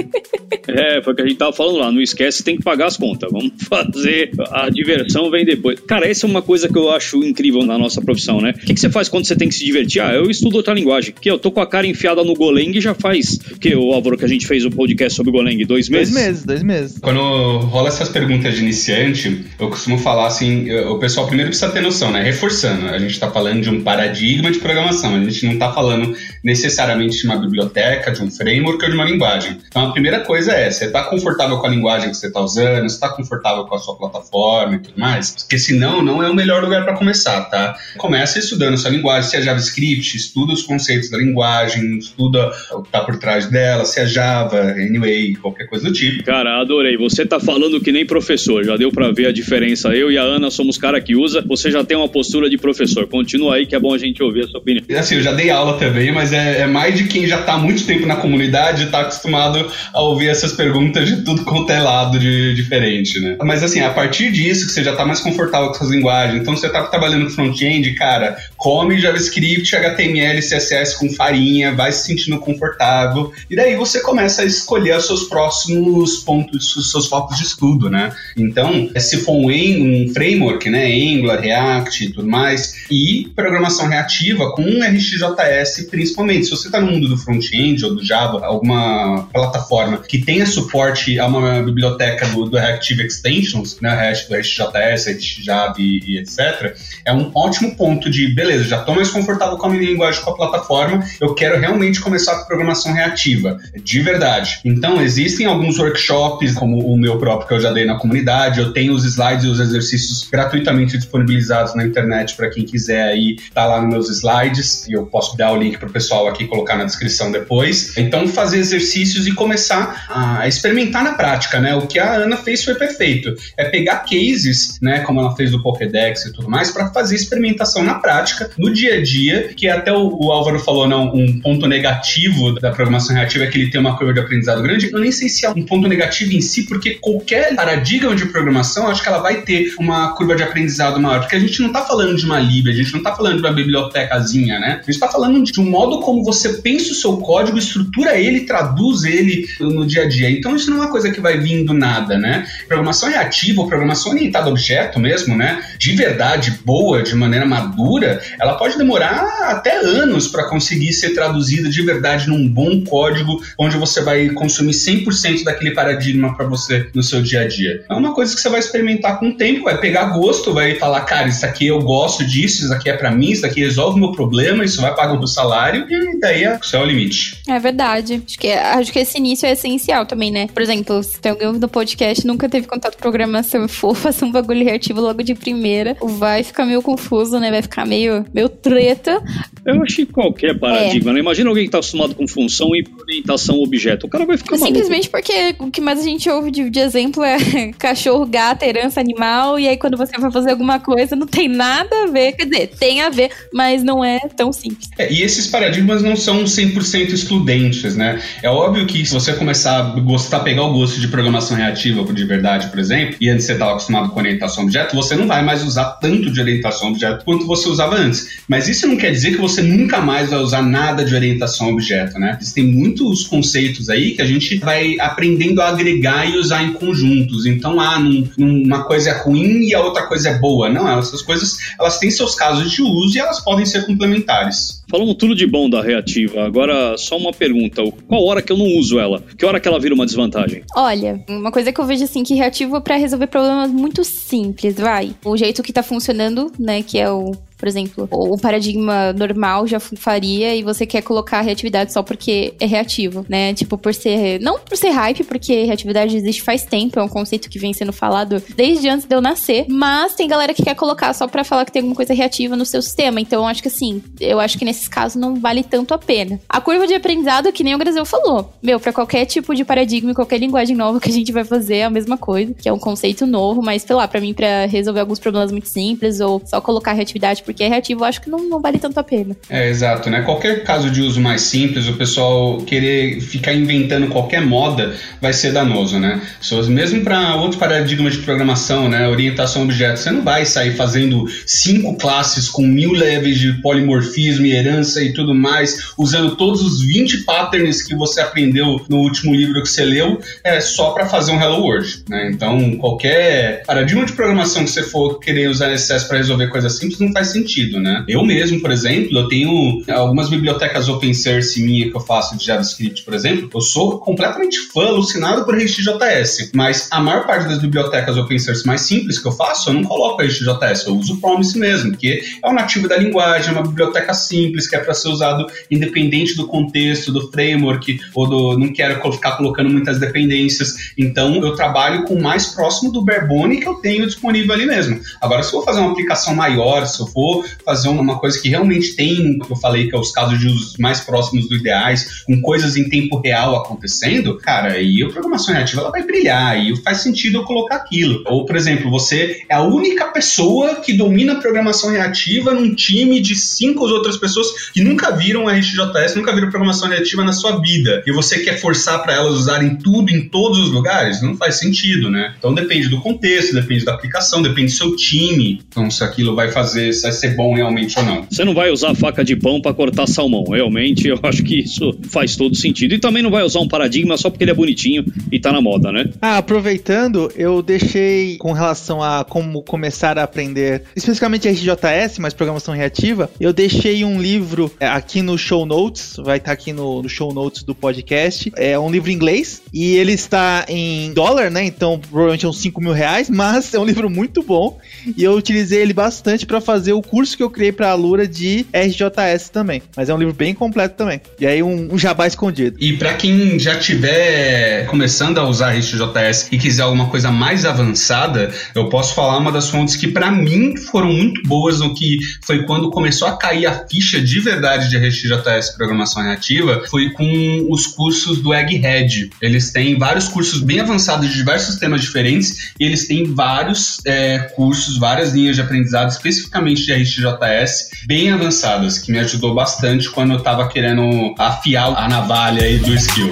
é, foi o que a gente tava falando lá. Não esquece, tem que pagar as contas. Vamos fazer. A diversão vem depois. Cara, essa é uma coisa que eu acho incrível na nossa profissão, né? O que, que você faz quando você tem que se divertir? Ah, eu estudo outra linguagem. Que eu tô com a cara enfiada no Golang já faz. Que o Álvaro que a gente fez o podcast sobre Golang? Dois meses? Dois meses, dois meses. Quando rola essas perguntas de iniciante, eu costumo falar assim: o pessoal primeiro precisa ter noção, né? Reforçando, a gente tá falando de um paradigma de programação, a gente não tá falando necessariamente de uma biblioteca, de um framework ou de uma linguagem. Então a primeira coisa é: você tá confortável com a linguagem que você tá usando, você tá confortável com a sua plataforma e tudo mais? Porque senão, não é o melhor lugar para começar, tá? Começa estudando sua linguagem, se é JavaScript, estuda os conceitos da linguagem, estuda o que tá por trás dela, se é Java, anyway, qualquer coisa do tipo. Cara, adorei. Você tá falando que nem professor, já deu para ver a diferença. Eu e a Ana somos cara que usa, você já tem uma postura de professor. Continua aí que é bom a gente ouvir a sua opinião. Assim, eu já dei aula também, mas é, é mais de quem já tá há muito tempo na comunidade e tá acostumado a ouvir essas perguntas de tudo quanto é lado de diferente, né? Mas assim, a partir disso que você já tá mais confortável com essas linguagens, então você tá trabalhando com front-end, cara, cara, come JavaScript, HTML, CSS com farinha, vai se sentindo confortável, e daí você começa a escolher os seus próximos pontos, os seus focos de estudo, né? Então, se for um, um framework, né, Angular, React e tudo mais, e programação reativa com RxJS principalmente. Se você está no mundo do front-end ou do Java, alguma plataforma que tenha suporte a uma biblioteca do, do Reactive Extensions, né, REST, do RxJS, Java e, e etc., é um ótimo ponto de, beleza, já estou mais confortável com a minha linguagem, com a plataforma, eu quero realmente começar com programação reativa, de verdade. Então, existem alguns workshops, como o meu próprio que eu já dei na comunidade, eu tenho os slides e os exercícios gratuitamente disponibilizados na internet para quem quiser aí, tá lá nos meus slides, e eu posso dar o link pro pessoal aqui colocar na descrição depois. Então, fazer exercícios e começar a experimentar na prática, né? O que a Ana fez foi perfeito. É pegar cases, né, como ela fez do Pokédex e tudo mais, para fazer experimentação na prática, no dia a dia, que até o, o Álvaro falou, não, um ponto negativo da programação reativa é que ele tem uma curva de aprendizado grande. Eu nem sei se é um ponto negativo em si, porque qualquer paradigma de programação, acho que ela vai ter uma curva de aprendizado maior, porque a gente não está falando de uma lib, a gente não está falando de uma bibliotecazinha, né? A gente está falando de um modo como você pensa o seu código, estrutura ele, traduz ele no dia a dia. Então isso não é uma coisa que vai vir do nada, né? Programação reativa, ou programação orientada a objeto mesmo, né? De verdade, boa, de maneira madura, ela pode demorar até anos para conseguir ser traduzida de verdade num bom código onde você vai consumir 100% daquele paradigma para você no seu dia a dia. É uma coisa que você vai experimentar com o tempo, vai pegar gosto, vai falar, cara, isso aqui eu gosto disso, isso aqui é para mim, isso aqui resolve o meu problema, isso vai pagar o meu salário, e daí é o céu é o limite. É verdade. Acho que, acho que esse início é essencial também, né? Por exemplo, se tem alguém no podcast nunca teve contato com programação e for fazer um bagulho reativo logo de primeira, vai ficar meio confuso, né? Vai ficar meio, meio treta. Eu acho que qualquer paradigma, é. né? Imagina alguém que tá acostumado com função e orientação objeto. O cara vai ficar maluco. Simplesmente porque o que mais a gente ouve de, de exemplo é cachorro, gato, herança animal, e aí quando você vai fazer alguma coisa, não tem nada a ver. Quer dizer, tem a ver, mas não é tão simples. É, e esses paradigmas não são 100% excludentes, né? É óbvio que se você começar a gostar, pegar o gosto de programação reativa de verdade, por exemplo, e antes você estava acostumado com orientação objeto, você não vai mais usar tanto de orientação objeto quanto você usava antes. Mas isso não quer dizer que você nunca mais vai usar nada de orientação objeto, né? Existem muitos conceitos aí que a gente vai aprendendo a agregar e usar em conjuntos. Então, ah, num, uma coisa é ruim e a outra coisa é boa. Não, essas coisas elas têm seus casos de uso e elas podem ser complementares. Falamos tudo de bom da reativa. Agora, só uma pergunta: qual hora que eu não uso ela? Que hora que ela vira uma desvantagem? Olha, uma coisa que eu vejo assim que reativo é para resolver problemas muito simples, vai. O jeito que tá funcionando, né, que é o por exemplo, o paradigma normal já faria e você quer colocar reatividade só porque é reativo, né? Tipo, por ser. Não por ser hype, porque reatividade existe faz tempo, é um conceito que vem sendo falado desde antes de eu nascer. Mas tem galera que quer colocar só pra falar que tem alguma coisa reativa no seu sistema. Então, eu acho que assim, eu acho que nesses casos não vale tanto a pena. A curva de aprendizado, que nem o Brasil falou, meu, para qualquer tipo de paradigma, qualquer linguagem nova que a gente vai fazer, é a mesma coisa, que é um conceito novo, mas sei lá, pra mim, para resolver alguns problemas muito simples ou só colocar reatividade porque é reativo, acho que não, não vale tanto a pena. É, exato, né? Qualquer caso de uso mais simples, o pessoal querer ficar inventando qualquer moda vai ser danoso, né? Mesmo para outros paradigmas de programação, né? Orientação a objetos, você não vai sair fazendo cinco classes com mil levels de polimorfismo e herança e tudo mais, usando todos os 20 patterns que você aprendeu no último livro que você leu, é só para fazer um Hello World, né? Então, qualquer paradigma de programação que você for querer usar SSS para resolver coisas simples não faz sentido, né? Eu mesmo, por exemplo, eu tenho algumas bibliotecas open source minha que eu faço de JavaScript, por exemplo. Eu sou completamente fã, alucinado por RxJS, mas a maior parte das bibliotecas open source mais simples que eu faço, eu não coloco RxJS, eu uso Promise mesmo, porque é o nativo da linguagem, é uma biblioteca simples que é para ser usado independente do contexto, do framework, ou do não quero ficar colocando muitas dependências. Então, eu trabalho com o mais próximo do barebone que eu tenho disponível ali mesmo. Agora, se eu for fazer uma aplicação maior, se eu for fazer uma coisa que realmente tem, eu falei que é os casos de usos mais próximos do ideais, com coisas em tempo real acontecendo, cara, aí a programação reativa ela vai brilhar e faz sentido eu colocar aquilo. Ou, por exemplo, você é a única pessoa que domina a programação reativa num time de cinco outras pessoas que nunca viram a RxJS, nunca viram programação reativa na sua vida. E você quer forçar para elas usarem tudo em todos os lugares? Não faz sentido, né? Então depende do contexto, depende da aplicação, depende do seu time. Então se aquilo vai fazer, se vai ser bom realmente ou não. Você não vai usar faca de pão para cortar salmão. Realmente, eu acho que isso faz todo sentido. E também não vai usar um paradigma só porque ele é bonitinho e tá na moda, né? Ah, aproveitando, eu deixei com relação a como começar a aprender, especificamente RJS, mas programação reativa, eu deixei um livro é, aqui no show notes, vai estar tá aqui no, no show notes do podcast. É um livro em inglês e ele está em dólar, né? Então provavelmente é uns 5 mil reais, mas é um livro muito bom e eu utilizei ele bastante para fazer o curso que eu criei para a Lura de RJS também. Mas é um livro bem completo também. E aí um, um jabá escondido. E para quem já tiver começando a usar RJS e quiser alguma coisa mais avançada, eu posso falar uma das fontes que para mim foram muito boas no que foi quando começou a cair a ficha de verdade de RxJS programação reativa, foi com os cursos do Egghead. Eles têm vários cursos bem avançados de diversos temas diferentes e eles têm vários é, cursos, várias linhas de aprendizado especificamente de RxJS bem avançadas, que me ajudou bastante quando eu estava querendo afiar a navalha aí do skill.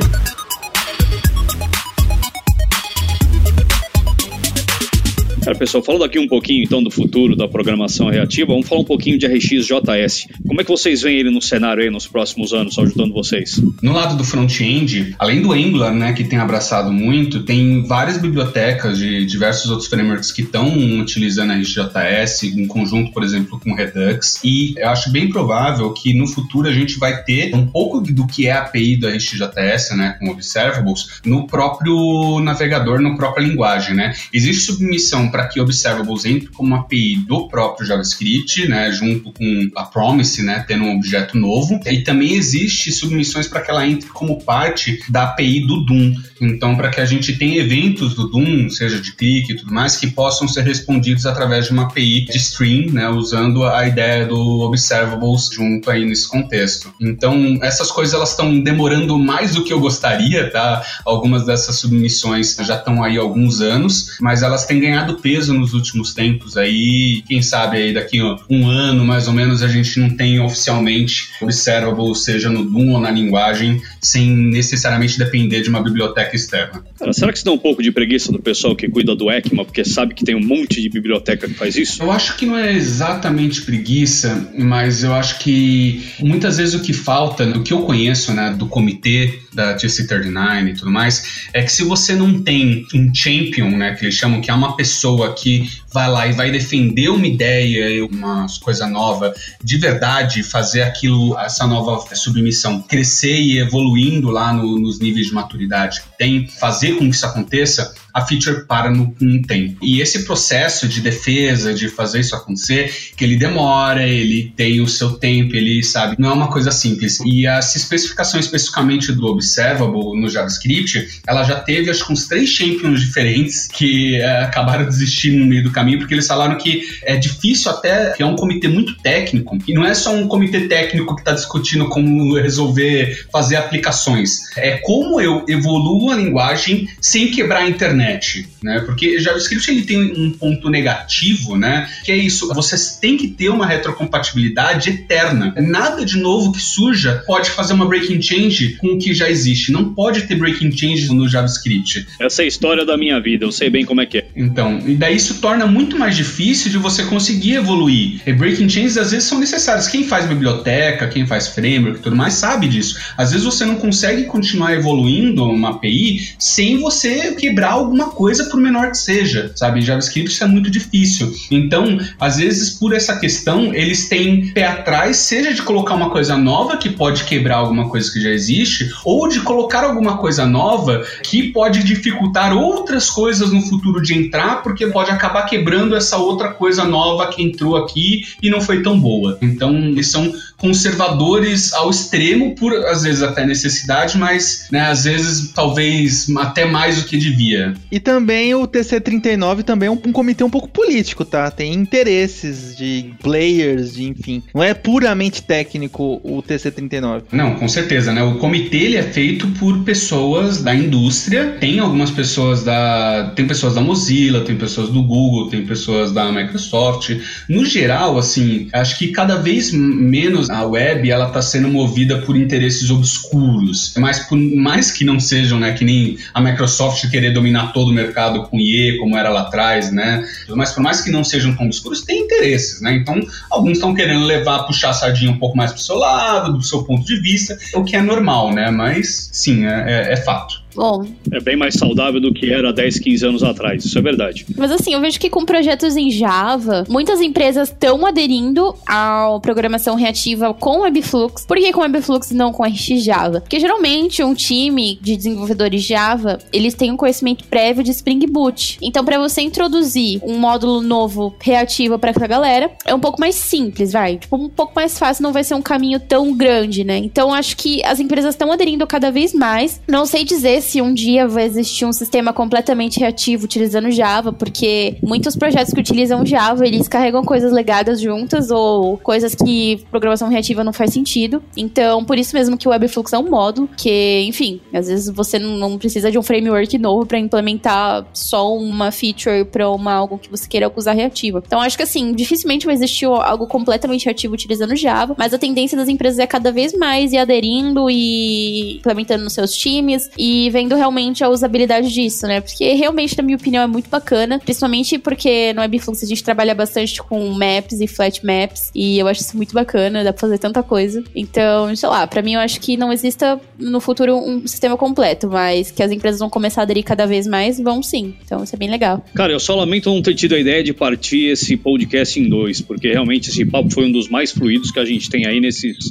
Cara, pessoal, falando aqui um pouquinho então do futuro da programação reativa, vamos falar um pouquinho de RxJS. Como é que vocês veem ele no cenário aí nos próximos anos, ajudando vocês? No lado do front-end, além do Angular, né, que tem abraçado muito, tem várias bibliotecas de diversos outros frameworks que estão utilizando RxJS em conjunto, por exemplo, com Redux. E eu acho bem provável que no futuro a gente vai ter um pouco do que é a API do RxJS, né, com observables, no próprio navegador, na própria linguagem, né? Existe submissão para que Observables entre como API do próprio JavaScript, né, junto com a Promise, né, tendo um objeto novo. E também existe submissões para que ela entre como parte da API do Doom. Então, para que a gente tenha eventos do Doom, seja de clique e tudo mais, que possam ser respondidos através de uma API de stream, né, usando a ideia do Observables junto aí nesse contexto. Então, essas coisas elas estão demorando mais do que eu gostaria, tá? Algumas dessas submissões já estão aí há alguns anos, mas elas têm ganhado peso nos últimos tempos aí. Quem sabe aí daqui um ano, mais ou menos, a gente não tem oficialmente observable, seja no Doom ou na linguagem, sem necessariamente depender de uma biblioteca externa. Cara, será que isso dá um pouco de preguiça do pessoal que cuida do ECMA, porque sabe que tem um monte de biblioteca que faz isso? Eu acho que não é exatamente preguiça, mas eu acho que muitas vezes o que falta, no que eu conheço, né, do comitê da TC39 e tudo mais, é que se você não tem um champion, né, que eles chamam que é uma pessoa pessoa que vai lá e vai defender uma ideia, uma coisa nova, de verdade fazer aquilo, essa nova submissão crescer e evoluindo lá no, nos níveis de maturidade que tem, fazer com que isso aconteça, a feature para no um tempo. E esse processo de defesa, de fazer isso acontecer, que ele demora, ele tem o seu tempo, ele sabe, não é uma coisa simples. E essa especificação especificamente do Observable no JavaScript, ela já teve acho que uns três champions diferentes que é, acabaram desistindo no meio do caminho, porque eles falaram que é difícil até, que é um comitê muito técnico, e não é só um comitê técnico que está discutindo como resolver fazer aplicações. É como eu evoluo a linguagem sem quebrar a internet internet, né? Porque JavaScript ele tem um ponto negativo, né? Que é isso, vocês têm que ter uma retrocompatibilidade eterna. Nada de novo que surja pode fazer uma breaking change com o que já existe. Não pode ter breaking change no JavaScript. Essa é a história da minha vida, eu sei bem como é que é. Então, e daí isso torna muito mais difícil de você conseguir evoluir. E breaking changes às vezes são necessários. Quem faz biblioteca, quem faz framework e tudo mais sabe disso. Às vezes você não consegue continuar evoluindo uma API sem você quebrar algum alguma coisa, por menor que seja, sabe? JavaScript isso é muito difícil. Então, às vezes, por essa questão, eles têm pé atrás, seja de colocar uma coisa nova que pode quebrar alguma coisa que já existe, ou de colocar alguma coisa nova que pode dificultar outras coisas no futuro de entrar, porque pode acabar quebrando essa outra coisa nova que entrou aqui e não foi tão boa. Então, eles são conservadores ao extremo, por às vezes até necessidade, mas né, às vezes talvez até mais do que devia. E também o TC39 também é um, um, comitê um pouco político, tá? Tem interesses de players, de enfim. Não é puramente técnico o TC39. Não, com certeza, né? O comitê ele é feito por pessoas da indústria. Tem algumas pessoas da. Tem pessoas da Mozilla, tem pessoas do Google, tem pessoas da Microsoft. No geral, assim, acho que cada vez menos a web ela está sendo movida por interesses obscuros. Mas por mais que não sejam, né? Que nem a Microsoft querer dominar todo o mercado com IE, como era lá atrás, né? Mas por mais que não sejam tão obscuros, tem interesses, né? Então, alguns estão querendo levar, puxar a sardinha um pouco mais pro seu lado, do seu ponto de vista, o que é normal, né? Mas, sim, é, é, é fato. Bom. É bem mais saudável do que era 10, 15 anos atrás, isso é verdade. Mas assim, eu vejo que com projetos em Java, muitas empresas estão aderindo à programação reativa com Webflux. Por que com Webflux e não com RxJava? Porque geralmente um time de desenvolvedores Java, eles têm um conhecimento prévio de Spring Boot. Então, para você introduzir um módulo novo reativo para essa galera, é um pouco mais simples, vai. Tipo, um pouco mais fácil, não vai ser um caminho tão grande, né? Então, acho que as empresas estão aderindo cada vez mais. Não sei dizer se um dia vai existir um sistema completamente reativo utilizando Java, porque muitos projetos que utilizam Java, eles carregam coisas legadas juntas ou coisas que programação reativa não faz sentido. Então, por isso mesmo que o Webflux é um módulo, que, enfim, às vezes você não precisa de um framework novo para implementar só uma feature para uma algo que você queira usar reativa. Então, acho que assim, dificilmente vai existir algo completamente reativo utilizando Java, mas a tendência das empresas é cada vez mais ir aderindo e implementando nos seus times e vendo realmente a usabilidade disso, né? Porque realmente, na minha opinião, é muito bacana, principalmente porque no Webflux a gente trabalha bastante com maps e flat maps, e eu acho isso muito bacana, dá pra fazer tanta coisa. Então, sei lá, pra mim eu acho que não exista no futuro um sistema completo, mas que as empresas vão começar a aderir cada vez mais, vão sim. Então isso é bem legal. Cara, eu só lamento não ter tido a ideia de partir esse podcast em dois, porque realmente esse papo foi um dos mais fluidos que a gente tem aí nesses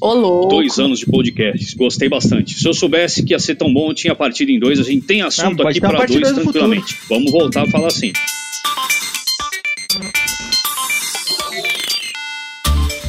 dois anos de podcast. Gostei bastante. Se eu soubesse que ia ser tão bom, eu tinha partido em dois. A gente tem assunto aqui para dois tranquilamente. Vamos voltar a falar assim.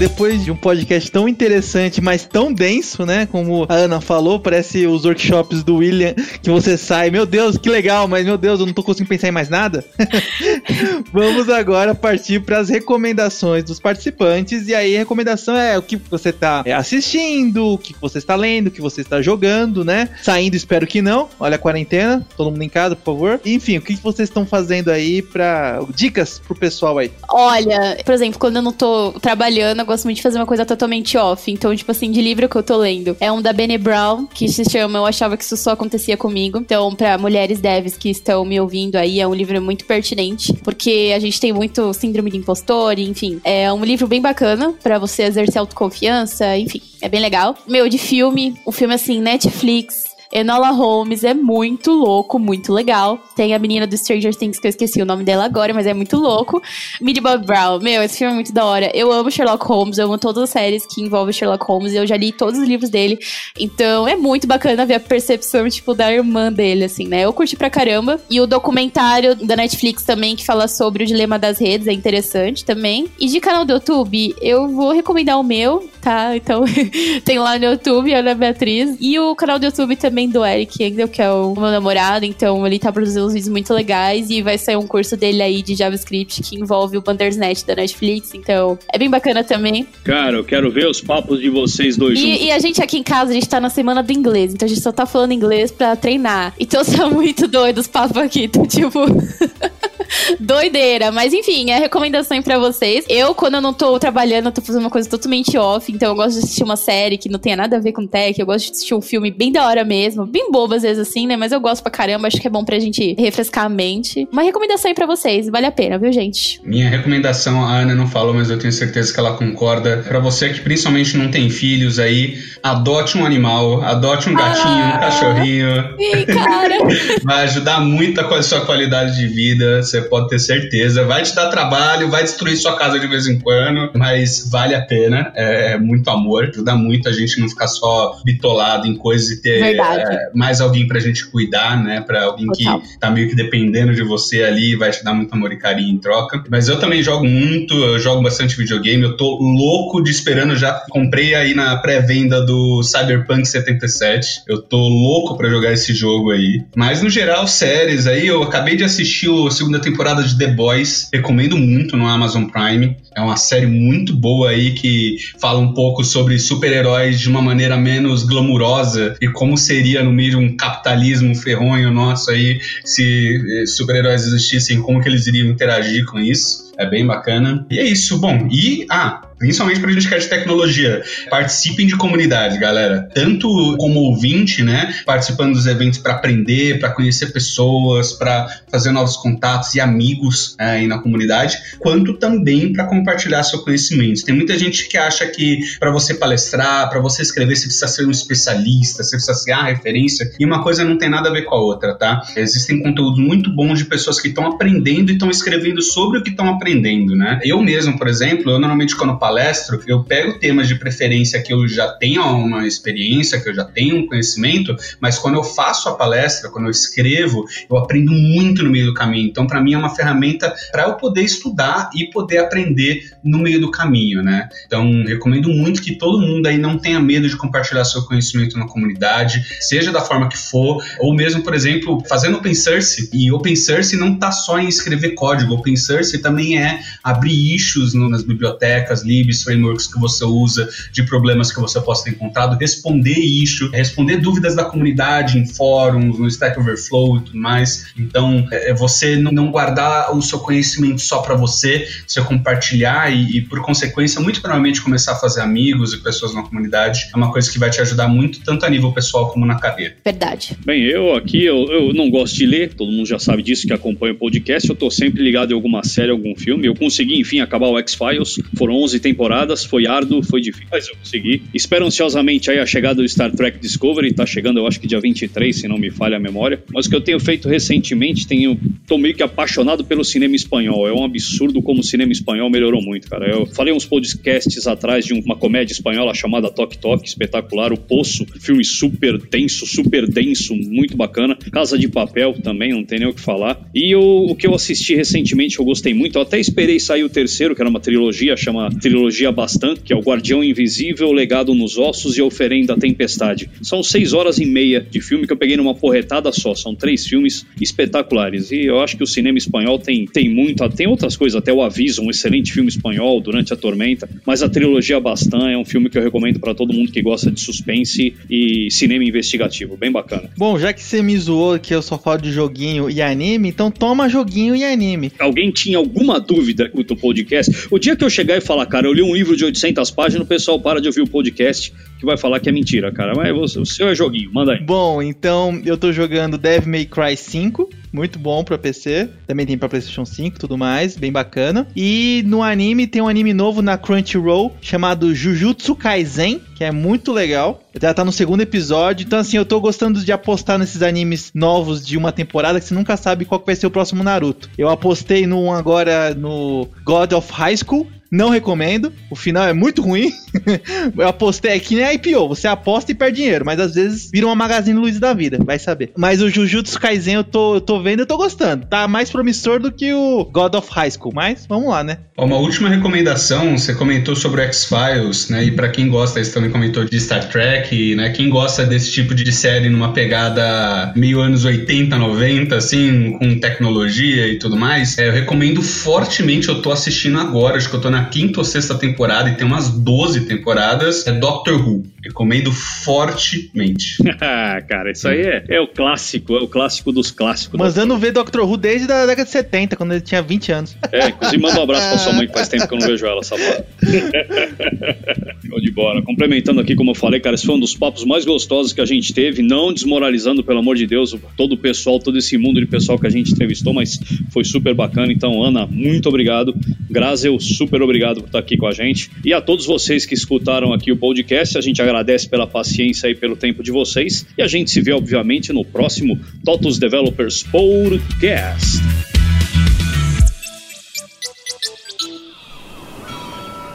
Depois de um podcast tão interessante, mas tão denso, né? Como a Ana falou, parece os workshops do William, que você sai, meu Deus, que legal, mas meu Deus, eu não tô conseguindo pensar em mais nada. Vamos agora partir para as recomendações dos participantes. E aí, a recomendação é o que você tá assistindo, o que você está lendo, o que você está jogando, né? Saindo, espero que não. Olha a quarentena, todo mundo em casa, por favor. Enfim, o que vocês estão fazendo aí para dicas pro pessoal aí? Olha, por exemplo, quando eu não tô trabalhando, eu gosto muito de fazer uma coisa totalmente off. Então, tipo assim, de livro que eu tô lendo. É um da Bene Brown, que se chama Eu Achava Que Isso Só Acontecia Comigo. Então, para mulheres devs que estão me ouvindo aí, é um livro muito pertinente, porque a gente tem muito síndrome de impostor, enfim. É um livro bem bacana para você exercer autoconfiança, enfim. É bem legal. Meu, de filme, o filme assim, Netflix, Enola Holmes é muito louco, muito legal. Tem a menina do Stranger Things, que eu esqueci o nome dela agora, mas é muito louco. Millie Bob Brown, meu, esse filme é muito da hora. Eu amo Sherlock Holmes, eu amo todas as séries que envolvem Sherlock Holmes, eu já li todos os livros dele. Então é muito bacana ver a percepção, tipo, da irmã dele, assim, né? Eu curti pra caramba. E o documentário da Netflix também, que fala sobre o dilema das redes, é interessante também. E de canal do YouTube, eu vou recomendar o meu, tá? Então tem lá no YouTube, Ana Beatriz. E o canal do YouTube também do Eric Engel, que é o meu namorado. Então ele tá produzindo uns vídeos muito legais e vai sair um curso dele aí de JavaScript que envolve o Bandersnatch da Netflix. Então é bem bacana também. Cara, eu quero ver os papos de vocês dois e, juntos. E a gente aqui em casa, a gente tá na semana do inglês. Então a gente só tá falando inglês pra treinar. Então são muito doidos os papos aqui. Então, tipo. Doideira. Mas enfim, é recomendação pra vocês. Eu, quando eu não tô trabalhando, eu tô fazendo uma coisa totalmente off. Então eu gosto de assistir uma série que não tenha nada a ver com tech. Eu gosto de assistir um filme bem da hora mesmo. Bem bobo às vezes assim, né? Mas eu gosto pra caramba. Acho que é bom pra gente refrescar a mente. Uma recomendação aí pra vocês. Vale a pena, viu, gente? Minha recomendação, a Ana não falou, mas eu tenho certeza que ela concorda. Pra você que principalmente não tem filhos aí, adote um animal. Adote um gatinho, ah, um cachorrinho. Ih, cara. Vai ajudar muito a sua qualidade de vida. Você pode ter certeza. Vai te dar trabalho, vai destruir sua casa de vez em quando, mas vale a pena. É, é muito amor, ajuda muito a gente não ficar só bitolado em coisas e ter é, mais alguém pra gente cuidar, né? Pra alguém Total. que tá meio que dependendo de você ali, vai te dar muito amor e carinho em troca. Mas eu também jogo muito, eu jogo bastante videogame. Eu tô louco de esperando, já comprei aí na pré-venda do Cyberpunk 77. Eu tô louco para jogar esse jogo aí. Mas no geral, séries aí, eu acabei de assistir a segunda temporada de The Boys. Recomendo muito no Amazon Prime. É uma série muito boa aí que fala um pouco sobre super-heróis de uma maneira menos glamurosa e como seria no meio um capitalismo ferronho nosso aí se eh, super-heróis existissem, como que eles iriam interagir com isso. É bem bacana. E é isso. Bom, e ah, principalmente para a gente que é de tecnologia. Participem de comunidade, galera. Tanto como ouvinte, né? Participando dos eventos para aprender, para conhecer pessoas, para fazer novos contatos e amigos é, aí na comunidade, quanto também para compartilhar seu conhecimento. Tem muita gente que acha que para você palestrar, para você escrever, você precisa ser um especialista, você precisa ser a referência, e uma coisa não tem nada a ver com a outra, tá? Existem conteúdos muito bons de pessoas que estão aprendendo e estão escrevendo sobre o que estão aprendendo, né? Eu mesmo, por exemplo, eu normalmente quando palestro, palestro, eu pego temas de preferência que eu já tenho uma experiência, que eu já tenho um conhecimento, mas quando eu faço a palestra, quando eu escrevo, eu aprendo muito no meio do caminho. Então, para mim, é uma ferramenta para eu poder estudar e poder aprender no meio do caminho, né? Então, recomendo muito que todo mundo aí não tenha medo de compartilhar seu conhecimento na comunidade, seja da forma que for, ou mesmo, por exemplo, fazendo open source. E open source não tá só em escrever código, open source também é abrir issues no, nas bibliotecas, livros libs, frameworks que você usa, de problemas que você possa ter encontrado, responder isso, responder dúvidas da comunidade em fóruns, no Stack Overflow e tudo mais. Então, é, é você não guardar o seu conhecimento só para você, você compartilhar e, e, por consequência, muito provavelmente começar a fazer amigos e pessoas na comunidade é uma coisa que vai te ajudar muito, tanto a nível pessoal como na carreira. Verdade. Bem, eu aqui, eu, eu não gosto de ler, todo mundo já sabe disso que acompanha o podcast, eu tô sempre ligado em alguma série, algum filme. Eu consegui, enfim, acabar o X-Files, foram 11 temporadas foi árduo, foi difícil, mas eu consegui. Espero ansiosamente aí a chegada do Star Trek Discovery, tá chegando eu acho que dia 23, se não me falha a memória. Mas o que eu tenho feito recentemente, tenho, tô meio que apaixonado pelo cinema espanhol. É um absurdo como o cinema espanhol melhorou muito, cara. Eu falei uns podcasts atrás de uma comédia espanhola chamada Toque Toque, espetacular. O Poço, filme super tenso, super denso, muito bacana. Casa de Papel também, não tem nem o que falar. E o, o que eu assisti recentemente, eu gostei muito. Eu até esperei sair o terceiro, que era uma trilogia, chama Trilogia bastante, que é o Guardião Invisível, Legado nos Ossos e Oferenda à Tempestade. São seis horas e meia de filme que eu peguei numa porretada só. São três filmes espetaculares. E eu acho que o cinema espanhol tem, tem muito, tem outras coisas, até o Aviso, um excelente filme espanhol, Durante a Tormenta. Mas a trilogia Bastan é um filme que eu recomendo para todo mundo que gosta de suspense e cinema investigativo. Bem bacana. Bom, já que você me zoou que eu só falo de joguinho e anime, então toma joguinho e anime. Alguém tinha alguma dúvida com o podcast? O dia que eu chegar e falar, cara, eu li um livro de 800 páginas, o pessoal para de ouvir o podcast que vai falar que é mentira, cara. Mas o seu é joguinho, manda aí. Bom, então eu tô jogando Devil May Cry 5 muito bom pra PC. Também tem pra PlayStation 5 tudo mais, bem bacana. E no anime tem um anime novo na Crunchyroll chamado Jujutsu Kaisen, que é muito legal. Já tá no segundo episódio, então assim, eu tô gostando de apostar nesses animes novos de uma temporada que você nunca sabe qual vai ser o próximo Naruto. Eu apostei no agora no God of High School, não recomendo. O final é muito ruim. eu apostei que nem a IPO. Você aposta e perde dinheiro, mas às vezes vira uma Magazine Luiza da vida, vai saber. Mas o Jujutsu Kaisen eu tô, eu tô vendo e tô gostando. Tá mais promissor do que o God of High School, mas vamos lá, né? Uma última recomendação, você comentou sobre o X-Files, né? E para quem gosta, você também comentou de Star Trek, né? Quem gosta desse tipo de série numa pegada meio anos 80, 90, assim, com tecnologia e tudo mais, é, eu recomendo fortemente, eu tô assistindo agora, acho que eu tô na quinta ou sexta temporada e tem umas 12 temporadas, é Doctor Who. Recomendo fortemente. Cara, isso aí é, é, o clássico, é o clássico dos clássicos. Mandando ver Doctor Who desde a década de 70, quando ele tinha 20 anos. É, inclusive manda um abraço pra sua mãe que faz tempo que eu não vejo ela, safado. Show de bola. Complementando aqui, como eu falei, cara, esse foi um dos papos mais gostosos que a gente teve, não desmoralizando, pelo amor de Deus, todo o pessoal, todo esse mundo de pessoal que a gente entrevistou, mas foi super bacana. Então, Ana, muito obrigado. Grazel, super obrigado por estar aqui com a gente. E a todos vocês que escutaram aqui o podcast, a gente agradece pela paciência e pelo tempo de vocês. E a gente se vê, obviamente, no próximo TOTUS Developers Podcast.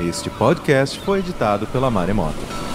Este podcast foi editado pela Maremoto.